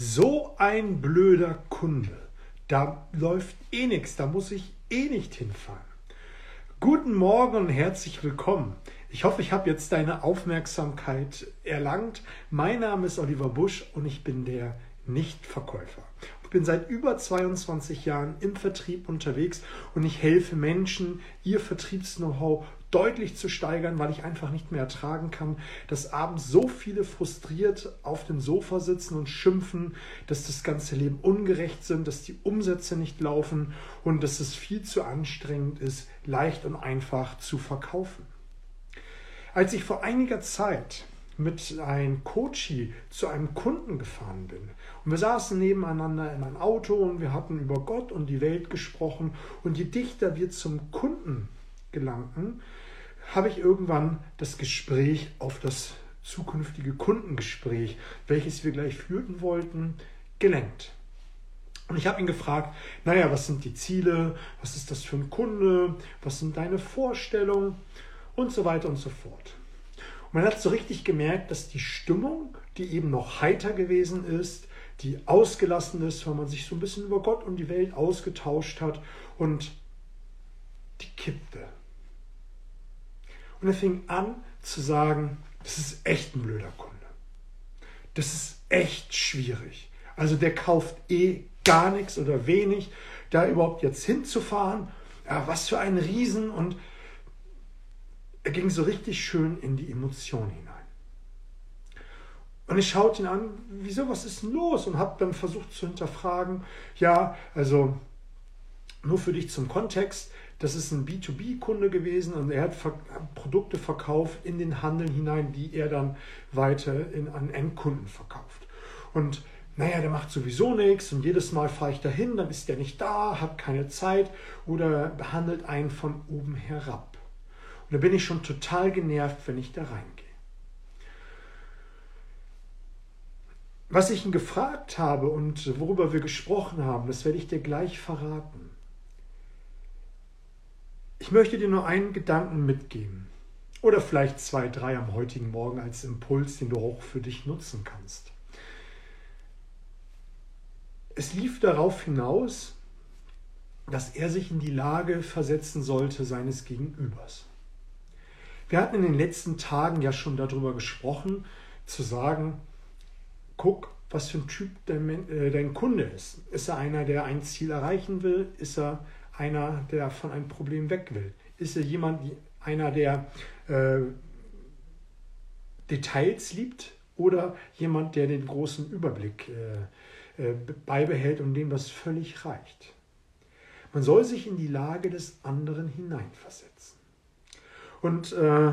So ein blöder Kunde. Da läuft eh nichts, da muss ich eh nicht hinfahren. Guten Morgen und herzlich willkommen. Ich hoffe, ich habe jetzt deine Aufmerksamkeit erlangt. Mein Name ist Oliver Busch und ich bin der Nichtverkäufer. Ich bin seit über 22 Jahren im Vertrieb unterwegs und ich helfe Menschen, ihr Vertriebs-Know-how deutlich zu steigern, weil ich einfach nicht mehr ertragen kann, dass abends so viele frustriert auf dem Sofa sitzen und schimpfen, dass das ganze Leben ungerecht sind, dass die Umsätze nicht laufen und dass es viel zu anstrengend ist, leicht und einfach zu verkaufen. Als ich vor einiger Zeit mit einem Coachie zu einem Kunden gefahren bin. Und wir saßen nebeneinander in einem Auto und wir hatten über Gott und die Welt gesprochen. Und je dichter wir zum Kunden gelangten, habe ich irgendwann das Gespräch auf das zukünftige Kundengespräch, welches wir gleich führten wollten, gelenkt. Und ich habe ihn gefragt, naja, was sind die Ziele, was ist das für ein Kunde, was sind deine Vorstellungen und so weiter und so fort. Und man hat so richtig gemerkt, dass die Stimmung, die eben noch heiter gewesen ist, die ausgelassen ist, weil man sich so ein bisschen über Gott und die Welt ausgetauscht hat und die kippte. Und er fing an zu sagen, das ist echt ein blöder Kunde. Das ist echt schwierig. Also der kauft eh gar nichts oder wenig. Da überhaupt jetzt hinzufahren, ja, was für ein Riesen. Und er ging so richtig schön in die Emotion hinein. Und ich schaute ihn an, wieso, was ist denn los? Und habe dann versucht zu hinterfragen, ja, also nur für dich zum Kontext, das ist ein B2B-Kunde gewesen und er hat Produkte verkauft in den Handel hinein, die er dann weiter in, an Endkunden verkauft. Und naja, der macht sowieso nichts und jedes Mal fahre ich dahin, dann ist der nicht da, hat keine Zeit oder behandelt einen von oben herab. Und da bin ich schon total genervt, wenn ich da reingehe. Was ich ihn gefragt habe und worüber wir gesprochen haben, das werde ich dir gleich verraten. Ich möchte dir nur einen Gedanken mitgeben. Oder vielleicht zwei, drei am heutigen Morgen als Impuls, den du auch für dich nutzen kannst. Es lief darauf hinaus, dass er sich in die Lage versetzen sollte seines Gegenübers. Wir hatten in den letzten Tagen ja schon darüber gesprochen, zu sagen, guck, was für ein Typ dein, äh, dein Kunde ist. Ist er einer, der ein Ziel erreichen will? Ist er einer, der von einem Problem weg will? Ist er jemand, einer, der äh, Details liebt oder jemand, der den großen Überblick äh, äh, beibehält und dem das völlig reicht? Man soll sich in die Lage des anderen hineinversetzen. Und äh,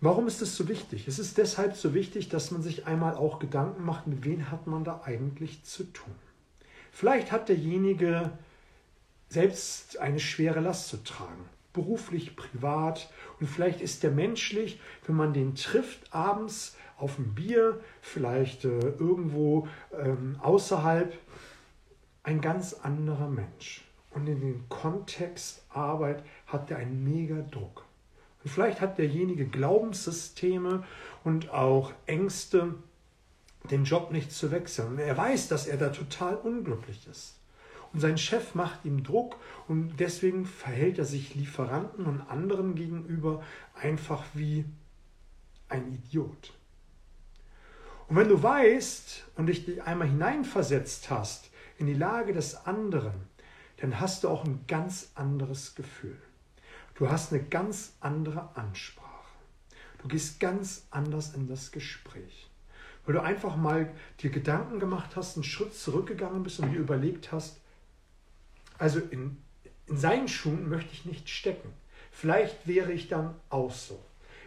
warum ist es so wichtig? Es ist deshalb so wichtig, dass man sich einmal auch Gedanken macht, mit wem hat man da eigentlich zu tun. Vielleicht hat derjenige selbst eine schwere Last zu tragen, beruflich, privat. Und vielleicht ist der menschlich, wenn man den trifft abends auf ein Bier, vielleicht äh, irgendwo ähm, außerhalb, ein ganz anderer Mensch. Und in dem Kontext Arbeit hat er einen mega Druck. Und vielleicht hat derjenige Glaubenssysteme und auch Ängste, den Job nicht zu wechseln. Und er weiß, dass er da total unglücklich ist. Und sein Chef macht ihm Druck und deswegen verhält er sich Lieferanten und anderen gegenüber einfach wie ein Idiot. Und wenn du weißt und dich einmal hineinversetzt hast in die Lage des anderen, dann hast du auch ein ganz anderes Gefühl. Du hast eine ganz andere Ansprache. Du gehst ganz anders in das Gespräch. Weil du einfach mal dir Gedanken gemacht hast, einen Schritt zurückgegangen bist und dir überlegt hast, also in, in seinen Schuhen möchte ich nicht stecken. Vielleicht wäre ich dann auch so.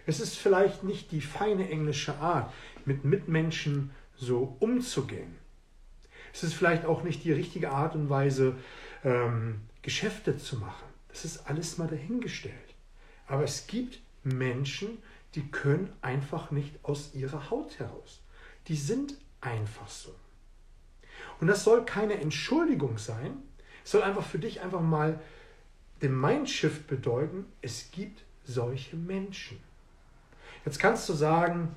Es ist vielleicht nicht die feine englische Art, mit Mitmenschen so umzugehen. Es ist vielleicht auch nicht die richtige Art und Weise, ähm, Geschäfte zu machen. Das ist alles mal dahingestellt. Aber es gibt Menschen, die können einfach nicht aus ihrer Haut heraus. Die sind einfach so. Und das soll keine Entschuldigung sein, es soll einfach für dich einfach mal den Mindshift bedeuten, es gibt solche Menschen. Jetzt kannst du sagen,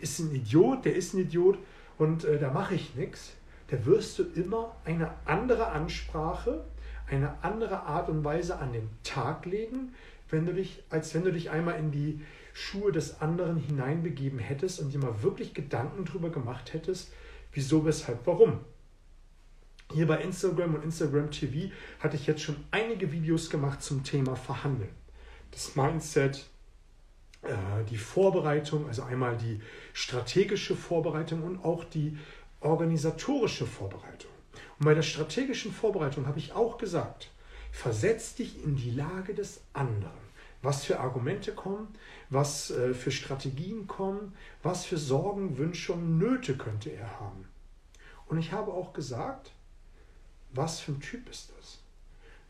ist ein Idiot, der ist ein Idiot und äh, da mache ich nichts, da wirst du immer eine andere Ansprache, eine andere Art und Weise an den Tag legen, wenn du dich, als wenn du dich einmal in die Schuhe des anderen hineinbegeben hättest und dir mal wirklich Gedanken darüber gemacht hättest, wieso, weshalb, warum. Hier bei Instagram und Instagram TV hatte ich jetzt schon einige Videos gemacht zum Thema Verhandeln. Das Mindset, äh, die Vorbereitung, also einmal die strategische Vorbereitung und auch die organisatorische Vorbereitung. Und bei der strategischen Vorbereitung habe ich auch gesagt, versetz dich in die Lage des anderen. Was für Argumente kommen, was äh, für Strategien kommen, was für Sorgen, Wünsche und Nöte könnte er haben. Und ich habe auch gesagt, was für ein Typ ist das?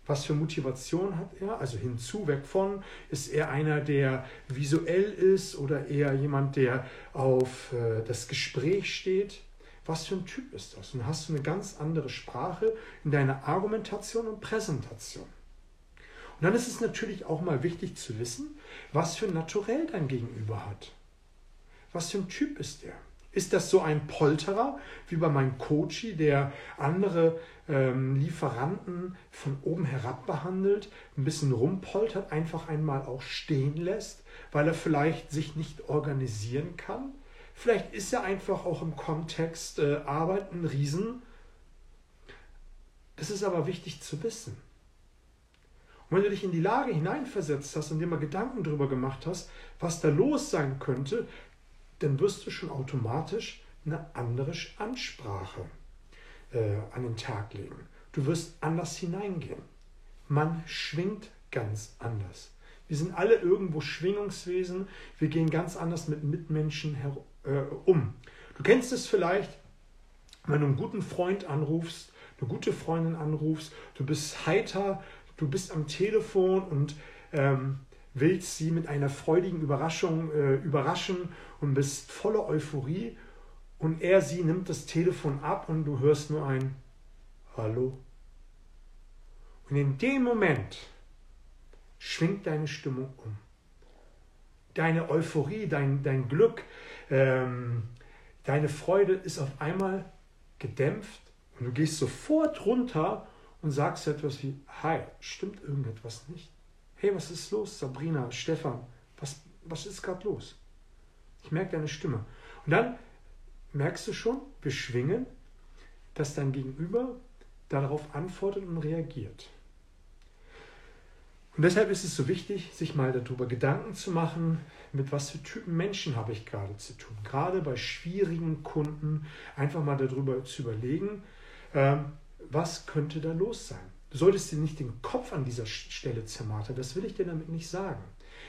Was für Motivation hat er? Also hinzu, weg von. Ist er einer, der visuell ist oder eher jemand, der auf äh, das Gespräch steht? Was für ein Typ ist das? Und hast du eine ganz andere Sprache in deiner Argumentation und Präsentation. Und dann ist es natürlich auch mal wichtig zu wissen, was für ein Naturell dein Gegenüber hat. Was für ein Typ ist der? Ist das so ein Polterer wie bei meinem Coachy, der andere ähm, Lieferanten von oben herab behandelt, ein bisschen rumpoltert, einfach einmal auch stehen lässt, weil er vielleicht sich nicht organisieren kann? Vielleicht ist er einfach auch im Kontext äh, Arbeit ein Riesen. Das ist aber wichtig zu wissen. Und wenn du dich in die Lage hineinversetzt hast und dir mal Gedanken darüber gemacht hast, was da los sein könnte, dann wirst du schon automatisch eine andere Ansprache äh, an den Tag legen. Du wirst anders hineingehen. Man schwingt ganz anders. Wir sind alle irgendwo Schwingungswesen. Wir gehen ganz anders mit Mitmenschen äh, um. Du kennst es vielleicht, wenn du einen guten Freund anrufst, eine gute Freundin anrufst, du bist heiter, du bist am Telefon und ähm, willst sie mit einer freudigen Überraschung äh, überraschen und bist voller Euphorie und er, sie nimmt das Telefon ab und du hörst nur ein Hallo. Und in dem Moment schwingt deine Stimmung um. Deine Euphorie, dein, dein Glück, ähm, deine Freude ist auf einmal gedämpft und du gehst sofort runter und sagst etwas wie, hi, stimmt irgendetwas nicht? Hey, was ist los, Sabrina, Stefan? Was, was ist gerade los? Ich merke deine Stimme. Und dann merkst du schon, wir schwingen, dass dein Gegenüber darauf antwortet und reagiert. Und deshalb ist es so wichtig, sich mal darüber Gedanken zu machen, mit was für Typen Menschen habe ich gerade zu tun. Gerade bei schwierigen Kunden einfach mal darüber zu überlegen, ähm, was könnte da los sein. Du solltest dir nicht den Kopf an dieser Stelle zermartern, das will ich dir damit nicht sagen.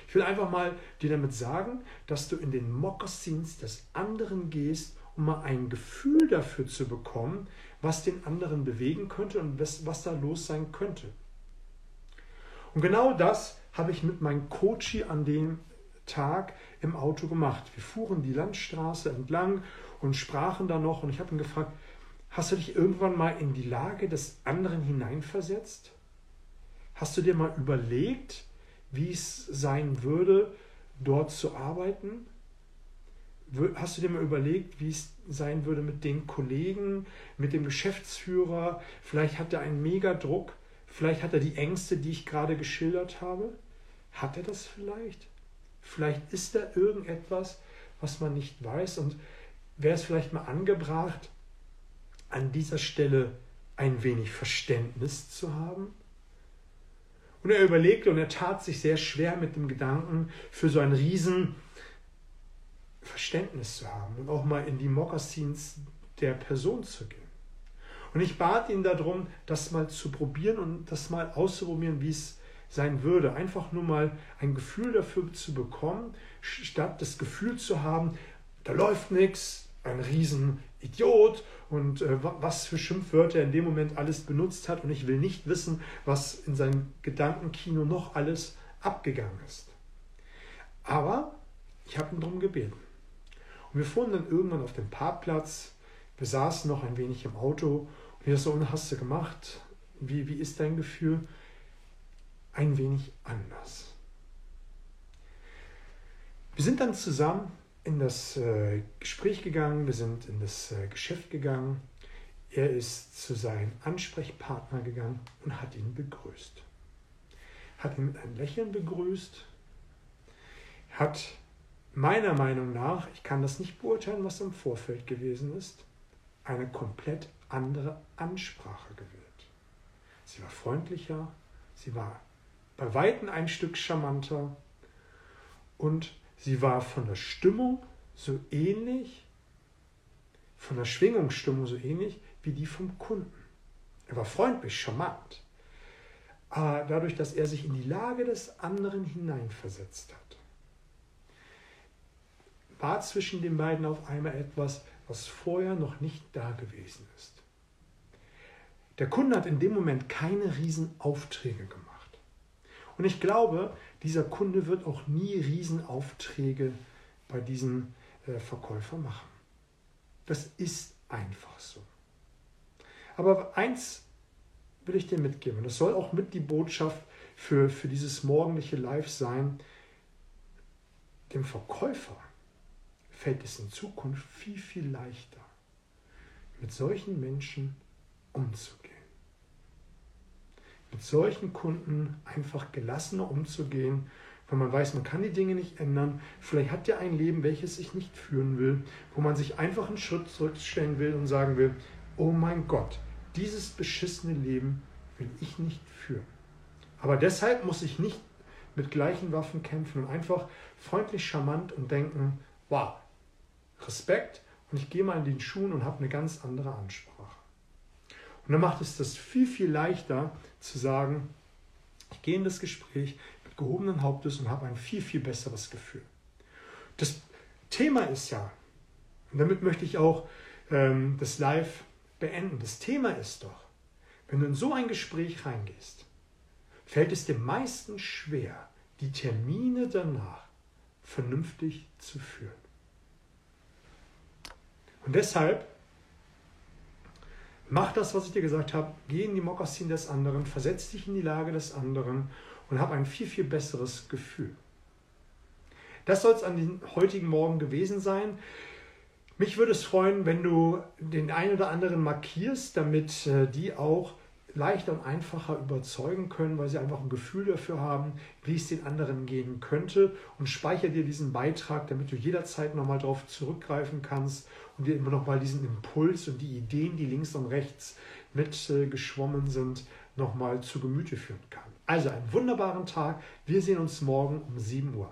Ich will einfach mal dir damit sagen, dass du in den Mokassins des anderen gehst, um mal ein Gefühl dafür zu bekommen, was den anderen bewegen könnte und was, was da los sein könnte. Und genau das habe ich mit meinem Coachy an dem Tag im Auto gemacht. Wir fuhren die Landstraße entlang und sprachen da noch und ich habe ihn gefragt, hast du dich irgendwann mal in die Lage des anderen hineinversetzt? Hast du dir mal überlegt, wie es sein würde, dort zu arbeiten? Hast du dir mal überlegt, wie es sein würde mit den Kollegen, mit dem Geschäftsführer? Vielleicht hat er einen Megadruck, vielleicht hat er die Ängste, die ich gerade geschildert habe. Hat er das vielleicht? Vielleicht ist da irgendetwas, was man nicht weiß und wäre es vielleicht mal angebracht, an dieser Stelle ein wenig Verständnis zu haben? Und er überlegte und er tat sich sehr schwer mit dem Gedanken, für so ein Riesen Verständnis zu haben und auch mal in die Mokassins der Person zu gehen. Und ich bat ihn darum, das mal zu probieren und das mal auszuprobieren, wie es sein würde. Einfach nur mal ein Gefühl dafür zu bekommen, statt das Gefühl zu haben, da läuft nichts, ein Riesenidiot und äh, was für Schimpfwörter er in dem Moment alles benutzt hat. Und ich will nicht wissen, was in seinem Gedankenkino noch alles abgegangen ist. Aber ich habe ihn darum gebeten. Und wir fuhren dann irgendwann auf den Parkplatz. Wir saßen noch ein wenig im Auto. Und ich so, und hast du gemacht? Wie, wie ist dein Gefühl? Ein wenig anders. Wir sind dann zusammen in das äh, Gespräch gegangen, wir sind in das äh, Geschäft gegangen. Er ist zu seinem Ansprechpartner gegangen und hat ihn begrüßt. Hat ihn mit einem Lächeln begrüßt, hat meiner Meinung nach, ich kann das nicht beurteilen, was im Vorfeld gewesen ist, eine komplett andere Ansprache gewählt. Sie war freundlicher, sie war bei weitem ein Stück charmanter und sie war von der Stimmung so ähnlich, von der Schwingungsstimmung so ähnlich wie die vom Kunden. Er war freundlich, charmant. Aber dadurch, dass er sich in die Lage des anderen hineinversetzt hat, war zwischen den beiden auf einmal etwas, was vorher noch nicht da gewesen ist. Der Kunde hat in dem Moment keine Riesenaufträge gemacht. Und ich glaube, dieser Kunde wird auch nie Riesenaufträge bei diesem äh, Verkäufer machen. Das ist einfach so. Aber eins will ich dir mitgeben, und das soll auch mit die Botschaft für, für dieses morgendliche Live sein, dem Verkäufer fällt es in Zukunft viel, viel leichter, mit solchen Menschen umzugehen mit solchen Kunden einfach gelassener umzugehen, weil man weiß, man kann die Dinge nicht ändern. Vielleicht hat er ein Leben, welches ich nicht führen will, wo man sich einfach einen Schritt zurückstellen will und sagen will, oh mein Gott, dieses beschissene Leben will ich nicht führen. Aber deshalb muss ich nicht mit gleichen Waffen kämpfen und einfach freundlich, charmant und denken, wow, Respekt und ich gehe mal in den Schuhen und habe eine ganz andere Ansprache. Und dann macht es das viel, viel leichter zu sagen, ich gehe in das Gespräch mit gehobenen Hauptes und habe ein viel, viel besseres Gefühl. Das Thema ist ja, und damit möchte ich auch ähm, das Live beenden, das Thema ist doch, wenn du in so ein Gespräch reingehst, fällt es dir meistens schwer, die Termine danach vernünftig zu führen. Und deshalb Mach das, was ich dir gesagt habe. Geh in die Mokassin des anderen, versetz dich in die Lage des anderen und hab ein viel, viel besseres Gefühl. Das soll es an den heutigen Morgen gewesen sein. Mich würde es freuen, wenn du den einen oder anderen markierst, damit äh, die auch leichter und einfacher überzeugen können, weil sie einfach ein Gefühl dafür haben, wie es den anderen gehen könnte und speichere dir diesen Beitrag, damit du jederzeit nochmal darauf zurückgreifen kannst und dir immer nochmal diesen Impuls und die Ideen, die links und rechts mitgeschwommen sind, nochmal zu Gemüte führen kann. Also einen wunderbaren Tag. Wir sehen uns morgen um 7 Uhr.